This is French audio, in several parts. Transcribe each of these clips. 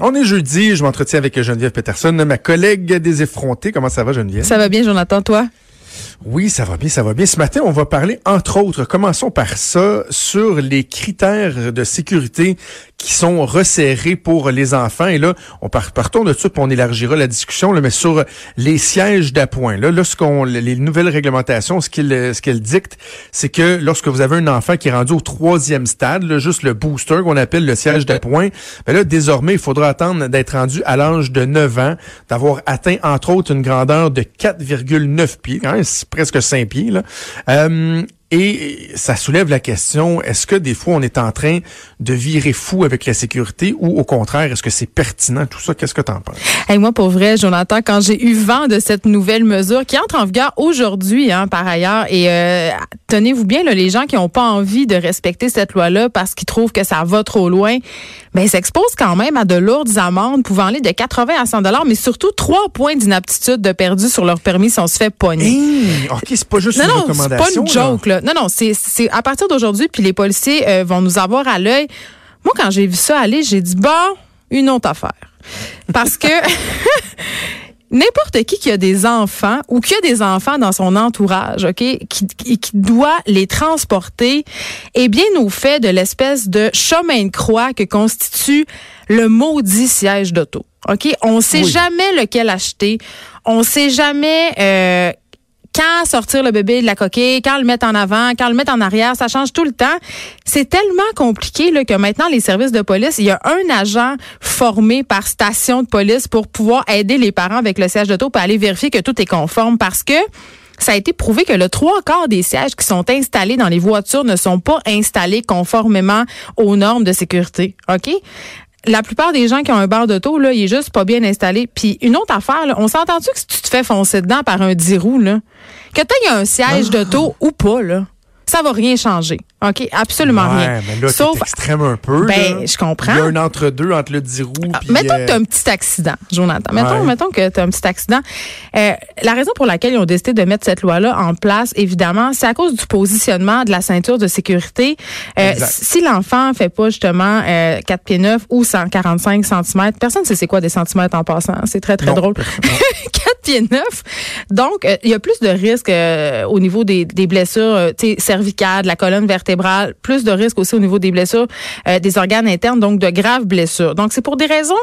On est jeudi, je m'entretiens avec Geneviève Peterson, ma collègue des effrontés. Comment ça va, Geneviève? Ça va bien, Jonathan, toi? Oui, ça va bien, ça va bien. Ce matin, on va parler, entre autres, commençons par ça, sur les critères de sécurité qui sont resserrés pour les enfants. Et là, on part, partons de ça, puis on élargira la discussion, là, mais sur les sièges d'appoint. Là, lorsqu'on les nouvelles réglementations, ce qu'elles ce dictent, c'est que lorsque vous avez un enfant qui est rendu au troisième stade, là, juste le booster qu'on appelle le siège d'appoint, ben là, désormais, il faudra attendre d'être rendu à l'âge de 9 ans, d'avoir atteint, entre autres, une grandeur de 4,9 pieds. Hein, presque 5 pieds. Euh, et ça soulève la question, est-ce que des fois on est en train de virer fou avec la sécurité ou au contraire, est-ce que c'est pertinent tout ça? Qu'est-ce que tu en penses? Moi, pour vrai, Jonathan, quand j'ai eu vent de cette nouvelle mesure qui entre en vigueur aujourd'hui, hein, par ailleurs, et euh, tenez-vous bien, les gens qui n'ont pas envie de respecter cette loi-là parce qu'ils trouvent que ça va trop loin, ben, s'exposent quand même à de lourdes amendes pouvant aller de 80 à 100 dollars, mais surtout trois points d'inaptitude de perdu sur leur permis si on se fait pogner. OK, c'est pas juste non, une non, recommandation. c'est pas une joke, là. Non, non, c'est à partir d'aujourd'hui, puis les policiers euh, vont nous avoir à l'œil. Moi, quand j'ai vu ça aller, j'ai dit, bon, une autre affaire. Parce que n'importe qui qui a des enfants ou qui a des enfants dans son entourage, OK, qui, qui, qui doit les transporter, est bien au fait de l'espèce de chemin de croix que constitue le maudit siège d'auto. OK? On sait Oui. jamais lequel acheter. On sait jamais euh, quand sortir le bébé de la coquille, quand le mettre en avant, quand le mettre en arrière, ça change tout le temps. C'est tellement compliqué là, que maintenant, les services de police, il y a un agent formé par station de police pour pouvoir aider les parents avec le siège d'auto pour aller vérifier que tout est conforme parce que ça a été prouvé que le trois quarts des sièges qui sont installés dans les voitures ne sont pas installés conformément aux normes de sécurité. OK? La plupart des gens qui ont un bar d'auto, là, il est juste pas bien installé. Puis une autre affaire, là, on s'entend-tu que si tu te fais foncer dedans par un 10 roues, là, que tu un siège d'auto ou pas, là, ça va rien changer. OK? Absolument ouais, rien. mais là, Sauf, extrême un peu. Ben, là. je comprends. Il y a un entre-deux entre le 10 roues Ah, mettons euh, que tu as un petit accident, Jonathan. Mettons, Ouais. mettons que tu as un petit accident. Euh, la raison pour laquelle ils ont décidé de mettre cette loi-là en place, évidemment, c'est à cause du positionnement de la ceinture de sécurité. Euh, si l'enfant fait pas justement euh, 4 pieds 9 ou 145 cm, personne ne sait c'est quoi des centimètres en passant. C'est très, très Non, drôle. personne- 4 pieds 9. Donc, euh, il y a plus de risques euh, au niveau des, des blessures euh, tu sais, la colonne vertébrale, plus de risques aussi au niveau des blessures euh, des organes internes, donc de graves blessures. Donc, c'est pour des raisons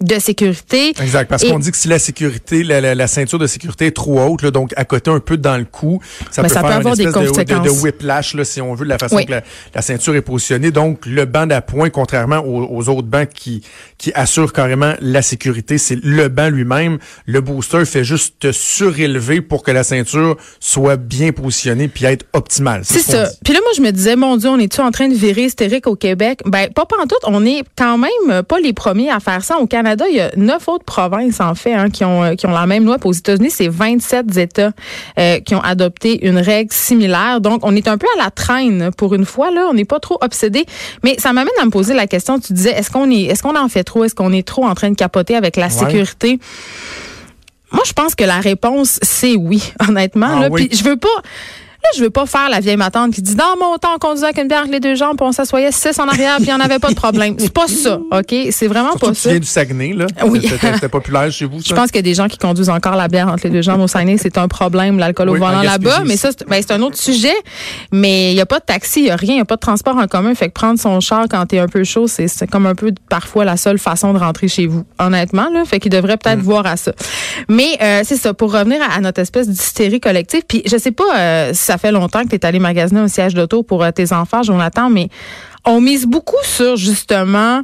de sécurité. Exact, parce Et- qu'on dit que si la sécurité, la, la- la ceinture de sécurité est trop haute, là, donc à côté un peu dans le cou, ça Ben, peut ça peut faire avoir une des espèce de- de, de, conséquences. whiplash, là, si on veut, de la façon Oui. que la, la ceinture est positionnée. Donc, le banc d'appoint, contrairement aux, aux autres bancs qui, qui assurent carrément la sécurité, c'est le banc lui-même. Le booster fait juste te surélever pour que la ceinture soit bien positionnée puis être optimale. C'est ce ça. Puis là, moi, je me disais, mon Dieu, on est-tu en train de virer hystérique au Québec? Ben, pas tout. On est quand même pas les premiers à faire ça. Au Canada, il y a neuf autres provinces, en fait, hein, qui, ont, euh, qui ont la même loi. Puis aux États-Unis, c'est 27 États euh, qui ont adopté une règle similaire. Donc, on est un peu à la traîne pour une fois. Là, On n'est pas trop obsédé. Mais ça m'amène à me poser la question. Tu disais, est-ce qu'on est, est-ce qu'on en fait trop? Est-ce qu'on est trop en train de capoter avec la sécurité? Moi, je pense que la réponse, c'est oui, honnêtement. Ah là. oui. Puis je veux pas. Là, je veux pas faire la vieille matante qui dit dans mon temps, on conduisait avec une bière avec les deux jambes, puis on s'assoyait six en arrière, puis il n'y en avait pas de problème. C'est pas ça, OK? C'est vraiment Surtout pas que tu ça. viens du Saguenay, là. Oui. C'était populaire chez vous, ça? Je pense qu'il y a des gens qui conduisent encore la bière entre les deux jambes au Saguenay. C'est un problème, l'alcool au Oui, volant là-bas. Mais ça, c'est ben, c'est un autre sujet. Mais il n'y a pas de taxi, il n'y a rien, il n'y a pas de transport en commun. Fait que prendre son char quand t'es un peu chaud, c'est comme un peu parfois la seule façon de rentrer chez vous. Honnêtement, là. Fait qu'il devrait Mm. peut-être voir à ça. Mais euh, c'est ça, pour revenir à, à notre espèce d'hystérie collective. Puis je sais pas euh, si ça fait longtemps que tu es allé magasiner un siège d'auto pour euh, tes enfants, Jonathan, mais on mise beaucoup sur justement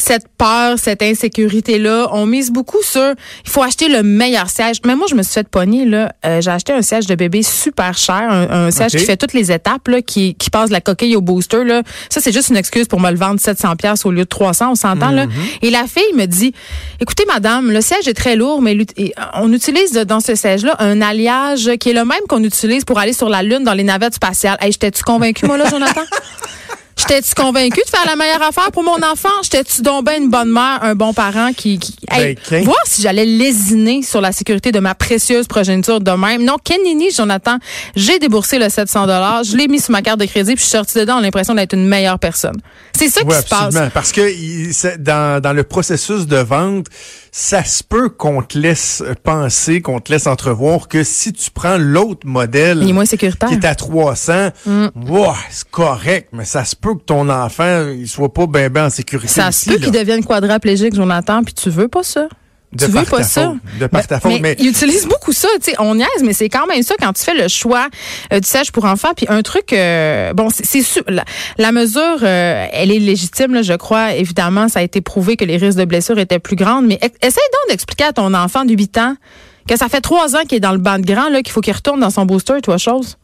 cette peur, cette insécurité-là. On mise beaucoup sur il faut acheter le meilleur siège. Mais moi, je me suis fait pogner, là. Euh, j'ai acheté un siège de bébé super cher, un, un siège qui fait toutes les étapes, là, qui, qui passe de la coquille au booster, là. Ça, c'est juste une excuse pour me le vendre 700 pièces au lieu de 300, on s'entend, là. Et la fille me dit, écoutez, madame, le siège est très lourd, mais euh, on utilise dans ce siège-là un alliage qui est le même qu'on utilise pour aller sur la Lune dans les navettes spatiales. Hey, j'étais-tu convaincue, moi, là, Jonathan? J'étais-tu convaincu de faire la meilleure affaire pour mon enfant? J'étais-tu donc ben une bonne mère, un bon parent qui... qui hey, Ben, voir si j'allais lésiner sur la sécurité de ma précieuse progéniture de même. Non, Kenini, Jonathan, j'ai déboursé le 700 je l'ai mis sur ma carte de crédit, puis je suis sortie dedans en l'impression d'être une meilleure personne. C'est ça Oui, qui se passe. Parce que dans, dans le processus de vente, ça se peut qu'on te laisse penser, qu'on te laisse entrevoir que si tu prends l'autre modèle Il est moins sécuritaire. qui est à 300, ouah, c'est correct, mais ça se peut que ton enfant il soit pas bien ben en sécurité Ça se peut qu'il devienne quadraplégique, Jonathan, puis tu veux pas ça. De tu veux pas ça? De par ta faute, mais, mais- ils utilisent beaucoup ça, tu sais, on niaise, mais c'est quand même ça quand tu fais le choix euh, du sèche pour enfants. Puis un truc, euh, bon, c'est- la, la mesure, euh, elle est légitime, là, je crois. Évidemment, ça a été prouvé que les risques de blessure étaient plus grands. Mais e- essaye donc d'expliquer à ton enfant de 8 ans que ça fait trois ans qu'il est dans le banc de grand, là, qu'il faut qu'il retourne dans son booster, toi, chose.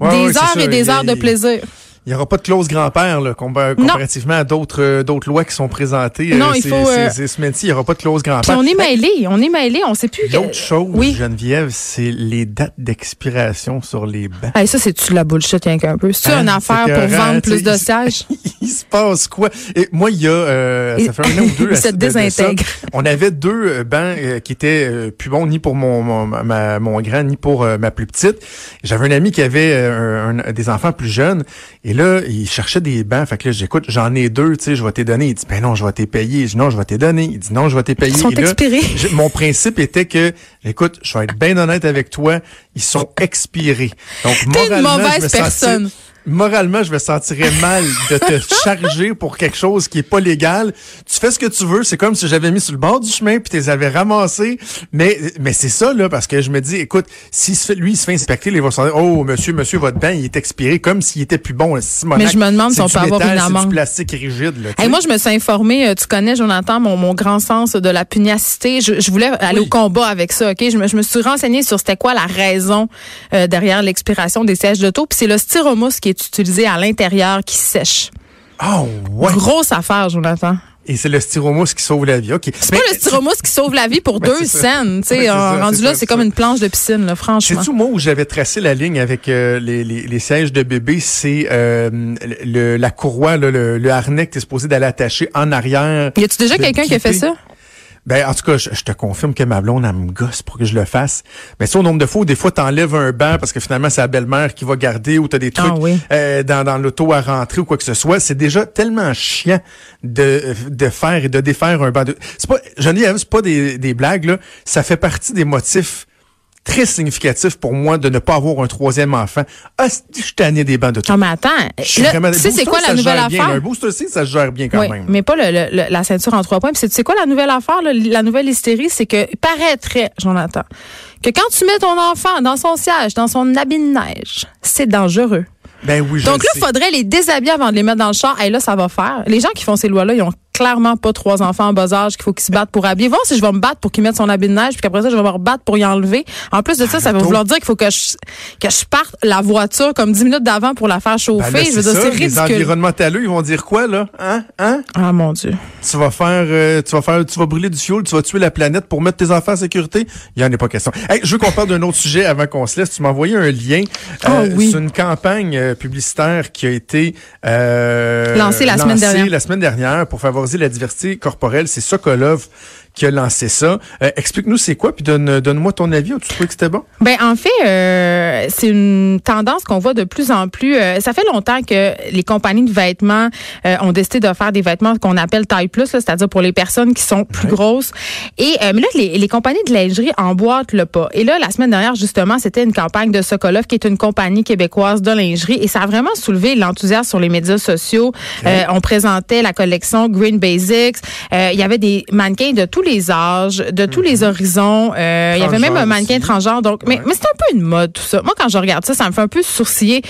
Ouais, des ouais, heures et des heures de plaisir. Il n'y aura pas de clause grand-père comparativement à d'autres euh, d'autres lois qui sont présentées Non, euh, il ces, faut, euh, ces- ces semaines-ci. Il n'y aura pas de clause grand-père. on est mêlés, on est mêlés, on sait plus. que- L'autre chose, Oui. Geneviève, c'est les dates d'expiration sur les bancs. Hey, ça, c'est-tu la bullshit, rien qu'un peu? C'est-tu Hein, une affaire pour vendre plus de il- sièges? il se passe quoi? Et moi, il y a, euh, ça fait un an ou deux. De- ça. désintègre. On avait deux bancs euh, qui étaient euh, plus bons ni pour mon, mon, ma- mon grand ni pour ma plus petite. J'avais un ami qui avait un- des enfants plus jeunes et là, il cherchait des bancs. Fait que là, j'écoute, j'en ai deux, tu sais, je vais t'les donner. Il dit, ben non, je vais t'les payer. Je dis, non, je vais t'les donner. Il dit, non, je vais t'les payer. Ils sont Et expirés. mon principe était que, écoute, je vais être bien honnête avec toi, ils sont expirés. Donc, T'es une moralement, je mauvaise sentais- personne. Moralement, je me sentirais mal de te charger pour quelque chose qui est pas légal. Tu fais ce que tu veux. C'est comme si j'avais mis sur le bord du chemin puis tu les avais ramassés. Mais, mais c'est ça, là, parce que je me dis, écoute, fait, lui, il se fait inspecter, il va se dire, oh, monsieur, monsieur, votre bain, il est expiré comme s'il était plus bon. Mais je me demande si on peut avoir une C'est amende. du plastique rigide, là. Hey, moi, je me suis informée. euh, Tu connais, Jonathan, mon, mon grand sens de la pugnacité. Je, je voulais aller Oui. au combat avec ça. Ok, je me, je me suis renseignée sur c'était quoi la raison euh, derrière l'expiration des sièges d'auto. Puis c'est le styromousse qui est utilisé à l'intérieur qui sèche. Oh, ouais. Grosse affaire, Jonathan. Et c'est le styromousse qui sauve la vie. OK. C'est pas le styromousse qui sauve la vie pour Ben, deux c'est scènes. Tu sais, c'est ça, rendu c'est là, c'est c'est comme une planche de piscine, là, franchement. C'est-tu moi où j'avais tracé la ligne avec euh, les, les, les sièges de bébé, c'est euh, le, la courroie, là, le, le harnais que tu es supposé d'aller attacher en arrière. Y a-tu déjà quelqu'un qui a fait ça? Ben, en tout cas, je, je te confirme que ma blonde, elle me gosse pour que je le fasse. Mais ça, au nombre de fois, où des fois, t'enlèves un banc parce que finalement, c'est la belle-mère qui va garder ou t'as des trucs Ah oui. euh, dans, dans l'auto à rentrer ou quoi que ce soit. C'est déjà tellement chiant de, de faire et de défaire un banc. De... C'est pas, Geneviève, c'est pas des, des blagues, là. Ça fait partie des motifs très significatifs pour moi de ne pas avoir un troisième enfant. Ah, je suis tanné des bancs de tout. Non, mais attends. Tu sais, c'est quoi la nouvelle affaire? Un booster aussi, ça se gère bien quand Oui, même. mais pas le, le- le- la ceinture en trois points. Puis c'est- tu sais quoi la nouvelle affaire, là? la nouvelle hystérie, c'est que paraîtrait, Jonathan, que quand tu mets ton enfant dans son siège, dans son habit de neige, c'est dangereux. Ben oui, je Donc là, il faudrait les déshabiller avant de les mettre dans le char. Et là, ça va faire. Les gens qui font ces lois-là, ils ont clairement pas trois enfants en bas âge qu'il faut qu'ils se battent pour habiller. Voir si je vais me battre pour qu'ils mettent son habit de neige, puis qu'après ça, je vais me rebattre pour y enlever. En plus de ça, ça va vouloir dire qu'il faut que je, que je parte la voiture comme dix minutes d'avant pour la faire Ben chauffer. là, je veux c'est dire, c'est Les ridicule. environnementaleux, ils vont dire quoi, là? Hein? Hein? Ah, mon Dieu. Tu vas faire, euh, tu vas faire, tu vas brûler du fioul, tu vas tuer la planète pour mettre tes enfants en sécurité? Il y en est pas question. Hey, je veux qu'on parle d'un autre sujet avant qu'on se laisse. Tu m'as envoyé un lien Ah oui. sur une campagne euh, publicitaire qui a été euh, Lancée la semaine dernière. la semaine dernière pour favoriser la diversité corporelle. C'est Sokolov qui a lancé ça. Euh, Explique-nous c'est quoi, puis donne, donne-moi ton avis. Tu trouvais que c'était bon? Ben en fait, euh, c'est une tendance qu'on voit de plus en plus. euh, ça fait longtemps que les compagnies de vêtements euh, ont décidé de faire des vêtements qu'on appelle taille plus, c'est-à-dire pour les personnes qui sont plus Ouais. grosses. Et euh, mais là, les, les compagnies de lingerie emboîtent le pas. Et là, la semaine dernière, justement, c'était une campagne de Sokolov, qui est une compagnie québécoise de lingerie, et ça a vraiment soulevé l'enthousiasme sur les médias sociaux. Euh, on présentait la collection Green Basics. Euh, il y avait des mannequins de tous les âges, de tous les horizons. Euh, il y avait même un mannequin transgenre. Donc, mais, Ouais. mais c'est un peu une mode tout ça. Moi, quand je regarde ça, ça me fait un peu sourciller.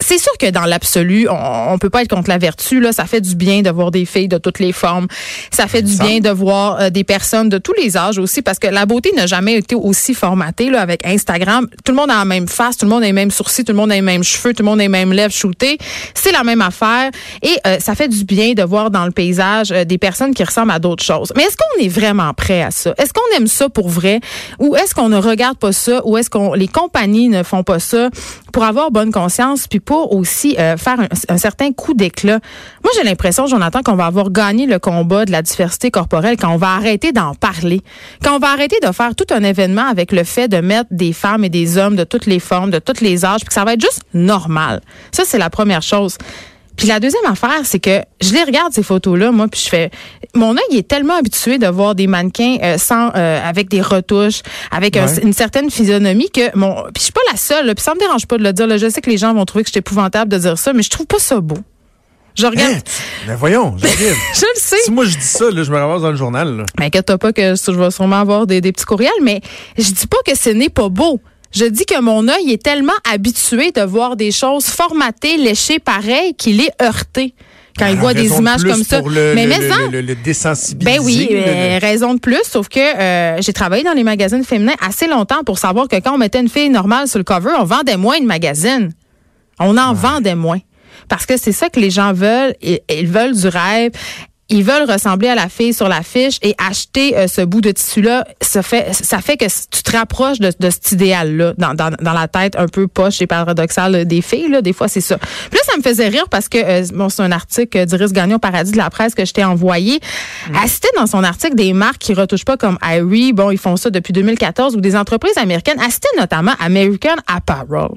C'est sûr que dans l'absolu, on, on peut pas être contre la vertu. Là, ça fait du bien de voir des filles de toutes les formes. Ça fait du Ça. bien de voir euh, des personnes de tous les âges aussi, parce que la beauté n'a jamais été aussi formatée là avec Instagram. Tout le monde a la même face, tout le monde a les mêmes sourcils, tout le monde a les mêmes cheveux, tout le monde a les mêmes lèvres shootées. C'est la même affaire et euh, ça fait du bien de voir dans le paysage des personnes qui ressemblent à d'autres choses. Mais est-ce qu'on est vraiment prêt à ça? Est-ce qu'on aime ça pour vrai? Ou est-ce qu'on ne regarde pas ça? Ou est-ce qu'on les compagnies ne font pas ça pour avoir bonne conscience puis pour aussi euh, faire un, certain coup d'éclat? Moi, j'ai l'impression, Jonathan, qu'on va avoir gagné le combat de la diversité corporelle quand on va arrêter d'en parler. Quand on va arrêter de faire tout un événement avec le fait de mettre des femmes et des hommes de toutes les formes, de tous les âges, puis que ça va être juste normal. Ça, c'est la première chose. Puis la deuxième affaire, c'est que je les regarde ces photos-là, moi, puis je fais, mon œil est tellement habitué de voir des mannequins euh, sans, euh, avec des retouches, avec une certaine physionomie que mon, puis je suis pas la seule, puis ça me dérange pas de le dire. Là, je sais que les gens vont trouver que je épouvantable de dire ça, mais je trouve pas ça beau. Je regarde. Hein? mais voyons, je le sais. Si moi je dis ça, là, je me ramasse dans le journal. Là. Mais inquiète pas que je vais sûrement avoir des, des petits courriels, mais je dis pas que ce n'est pas beau. Je dis que mon œil est tellement habitué de voir des choses formatées, léchées pareil qu'il est heurté quand il voit des images comme ça. mais mais le, le, Ben oui, euh, raison de plus. Sauf que euh, j'ai travaillé dans les magazines féminins assez longtemps pour savoir que quand on mettait une fille normale sur le cover, on vendait moins de magazines. On en vendait moins. Parce que c'est ça que les gens veulent. ils veulent du rêve ils veulent ressembler à la fille sur l'affiche et acheter euh, ce bout de tissu-là, ça fait, ça fait que tu te rapproches de, de cet idéal-là dans, dans, dans, la tête un peu poche et paradoxale des filles. Là, des fois, c'est ça. Puis là, ça me faisait rire parce que euh, bon, c'est un article d'Iris Gagnon Paradis de la presse que je t'ai envoyé. Mmh. Elle citait dans son article des marques qui retouchent pas comme Irie. Bon, ils font ça depuis 2014 ou des entreprises américaines. Elle citait notamment American Apparel.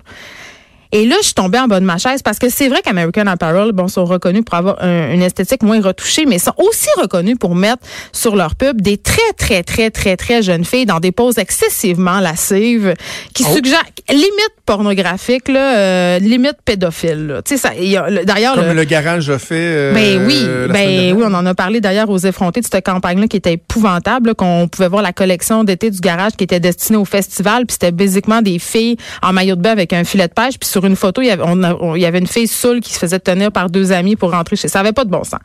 Et là, je suis tombée en bas de ma chaise parce que c'est vrai qu'American Apparel, bon, sont reconnus pour avoir une esthétique moins retouchée, mais sont aussi reconnus pour mettre sur leur pub des très, très, très, très, très jeunes filles dans des poses excessivement lascives qui oh. suggèrent limite pornographique, là, euh, limite pédophile. Tu sais, ça, d'ailleurs. Comme le, garage a fait. Euh, ben oui, ben oui, on en a parlé d'ailleurs aux effrontés de cette campagne-là qui était épouvantable, qu'on pouvait voir la collection d'été du garage qui était destinée au festival, puis c'était basiquement des filles en maillot de bain avec un filet de pêche, puis sur une photo, il y avait, il y avait une fille saoule qui se faisait tenir par deux amis pour rentrer chez. Ça avait pas de bon sens.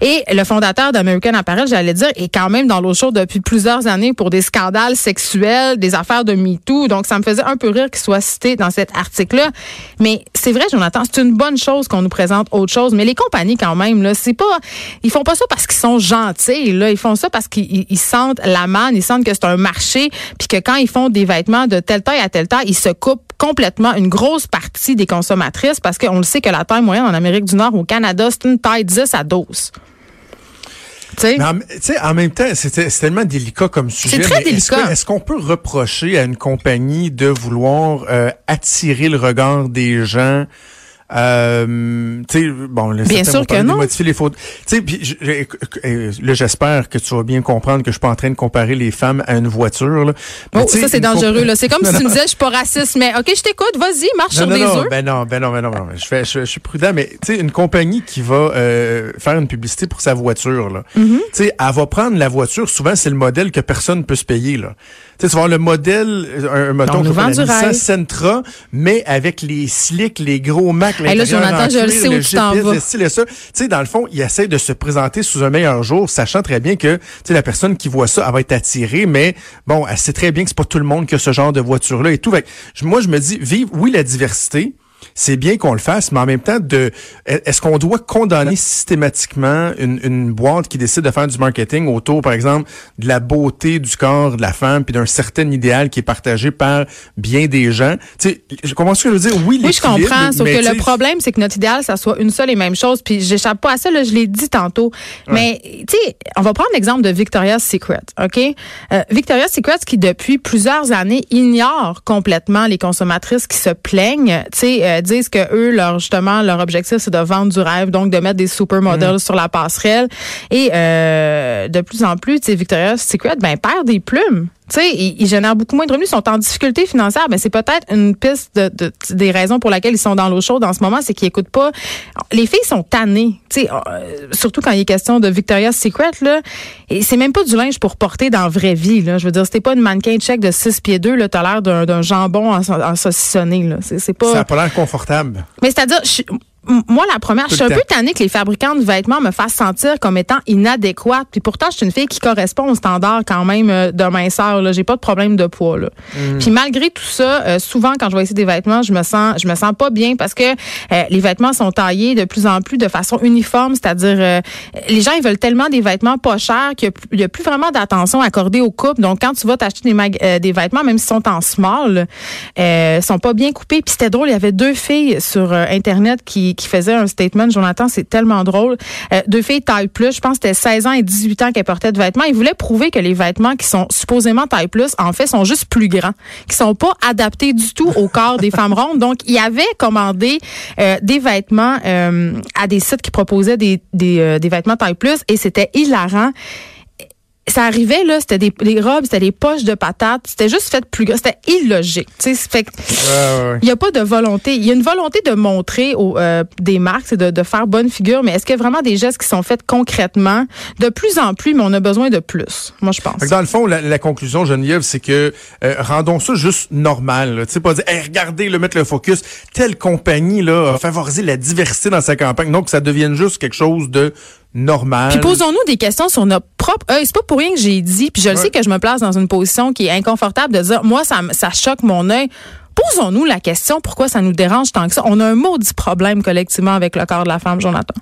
Et le fondateur d'American Apparel, j'allais dire, est quand même dans l'eau chaude depuis plusieurs années pour des scandales sexuels, des affaires de MeToo. Donc, ça me faisait un peu rire qu'il soit cité dans cet article-là. Mais c'est vrai, Jonathan, c'est une bonne chose qu'on nous présente autre chose. Mais les compagnies, quand même, là, c'est pas, ils font pas ça parce qu'ils sont gentils, là. Ils font ça parce qu'ils sentent la manne, ils sentent que c'est un marché, puis que quand ils font des vêtements de telle taille à telle taille, ils se coupent complètement une grosse partie des consommatrices parce qu'on le sait que la taille moyenne en Amérique du Nord, au Canada, c'est une taille 10 à 12. Mais en, en, même temps, c'est tellement délicat comme sujet. C'est très délicat. Est-ce qu'on peut reprocher à une compagnie de vouloir euh, attirer le regard des gens euh, tu sais, bon, bien sûr que non. modifier les sais, puis là, j'espère que tu vas bien comprendre que je suis pas en train de comparer les femmes à une voiture. Là. oh, ça c'est dangereux. là. C'est comme si tu me disais, je suis pas raciste, mais ok, je t'écoute, vas-y, marche sur des œufs. Ben non, ben non, ben non, ben non. Je, fais, je, suis prudent, mais tu sais, une compagnie qui va euh, faire une publicité pour sa voiture, là, mm-hmm. tu sais, elle va prendre la voiture. Souvent, c'est le modèle que personne peut se payer là. Tu vas voir le modèle, un, moton comme la Nissan Sentra, mais avec les slicks, les gros Mac, hey, là, Jonathan, je le sais où tu t'en vas. Tu sais, dans le fond, il essaie de se présenter sous un meilleur jour, sachant très bien que, tu sais, la personne qui voit ça, elle va être attirée, mais bon, elle sait très bien que c'est pas tout le monde qui a ce genre de voiture-là et tout. moi, je me dis, vive, oui, la diversité, c'est bien qu'on le fasse, mais en même temps, de est-ce qu'on doit condamner systématiquement une, une, boîte qui décide de faire du marketing autour, par exemple, de la beauté du corps de la femme, puis d'un certain idéal qui est partagé par bien des gens? Tu sais, je comprends ce que je veux dire? Oui, oui je comprends. Sauf que le problème, c'est que notre idéal, ça soit une seule et même chose. Puis j'échappe pas à ça, là, je l'ai dit tantôt. Mais, tu sais, on va prendre l'exemple de Victoria's Secret, OK? Euh, Victoria's Secret qui, depuis plusieurs années, ignore complètement les consommatrices qui se plaignent, tu sais, euh, disent que eux, leur justement, leur objectif, c'est de vendre du rêve, donc de mettre des supermodels mm. sur la passerelle. Et euh, de plus en plus, tu sais, Victoria's Secret, ben perd des plumes. Tu sais, ils, génèrent beaucoup moins de revenus, ils sont en difficulté financière, mais c'est peut-être une piste de, des raisons pour lesquelles ils sont dans l'eau chaude en ce moment, c'est qu'ils écoutent pas. Les filles sont tannées, tu sais, euh, surtout quand il est question de Victoria's Secret là, et c'est même pas du linge pour porter dans la vraie vie là. Je veux dire, c'était pas une mannequin check de 6 pieds 2 là, t'as l'air d'un jambon en, saucissonné là. C'est pas. Ça a pas l'air confortable. Mais c'est-à-dire, moi, la première, je suis un peu tannée que les fabricants de vêtements me fassent sentir comme étant inadéquate. Puis pourtant, je suis une fille qui correspond aux standards quand même euh, de minceur. Là, j'ai pas de problème de poids. Là. Mm. Puis malgré tout ça, euh, souvent quand je vois essayer des vêtements, je me sens, je me sens pas bien parce que euh, les vêtements sont taillés de plus en plus de façon uniforme. C'est-à-dire, les gens ils veulent tellement des vêtements pas chers qu'il y, a plus vraiment d'attention accordée aux coupes. Donc quand tu vas t'acheter des, des vêtements, même s'ils sont en small, euh, sont pas bien coupés. Puis c'était drôle, il y avait deux filles sur internet qui qui, faisait un statement. Jonathan, c'est tellement drôle. Euh, deux filles taille plus, je pense que c'était 16 ans et 18 ans qu'elles portaient de vêtements. Ils voulaient prouver que les vêtements qui sont supposément taille plus, en fait, sont juste plus grands, qui sont pas adaptés du tout au corps des femmes rondes. Donc, il avait commandé euh, des vêtements euh, à des sites qui proposaient des, des, des vêtements taille plus et c'était hilarant ça arrivait là, c'était des robes, c'était des poches de patates, c'était juste fait plus gros, c'était illogique. Tu sais, fait il y a pas de volonté, il y a une volonté de montrer aux euh, des marques, c'est de, de, faire bonne figure, mais est-ce qu'il y a vraiment des gestes qui sont faits concrètement? De plus en plus, mais on a besoin de plus. Moi, je pense. Dans le fond, la, conclusion, Geneviève, c'est que euh, rendons ça juste normal. Tu sais, pas dire, hey, regardez, le mettre le focus. Telle compagnie là a favorisé la diversité dans sa campagne, donc ça devienne juste quelque chose de normal. Puis posons-nous des questions sur notre propre œil. C'est pas pour rien que j'ai dit, puis je le sais que je me place dans une position qui est inconfortable de dire, moi, ça, ça choque mon œil. Posons-nous la question pourquoi ça nous dérange tant que ça? On a un maudit problème collectivement avec le corps de la femme, Jonathan.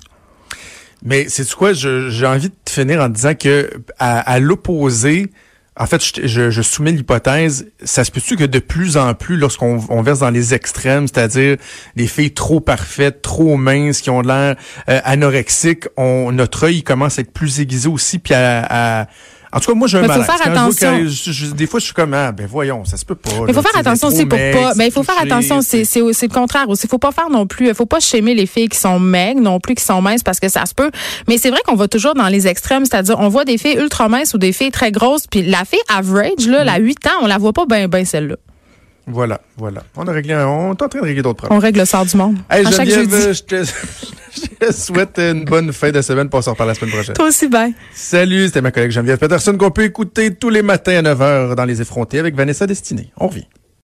Mais c'est quoi, j'ai envie de finir en disant que à l'opposé, en fait, je, je, soumets l'hypothèse, ça se peut-tu que de plus en plus, lorsqu'on on verse dans les extrêmes, c'est-à-dire des filles trop parfaites, trop minces, qui ont l'air euh, anorexiques, on, notre œil commence à être plus aiguisé aussi, puis à en tout cas, moi, j'ai un malaise. Faut faire attention. des fois, je suis comme, ah, ben voyons, ça se peut pas. il faut faire attention aussi pour pas. Ben, il faut faire attention. C'est, c'est, c'est le contraire aussi. Il faut pas faire non plus. Il faut pas schémer les filles qui sont maigres non plus, qui sont minces parce que ça se peut. Mais c'est vrai qu'on va toujours dans les extrêmes. C'est-à-dire, on voit des filles ultra minces ou des filles très grosses. Puis la fille average, là, la 8 ans, on la voit pas bien, bien celle-là. Voilà, voilà. On a réglé, on est en train de régler d'autres problèmes. On règle le sort du monde. Hey, à chaque jeudi. Je, te, je te souhaite une bonne fin de semaine. pour se la semaine prochaine. Toi aussi, bye. Salut, c'était ma collègue Geneviève Peterson qu'on peut écouter tous les matins à 9h dans Les Effrontés avec Vanessa Destinée. On revient.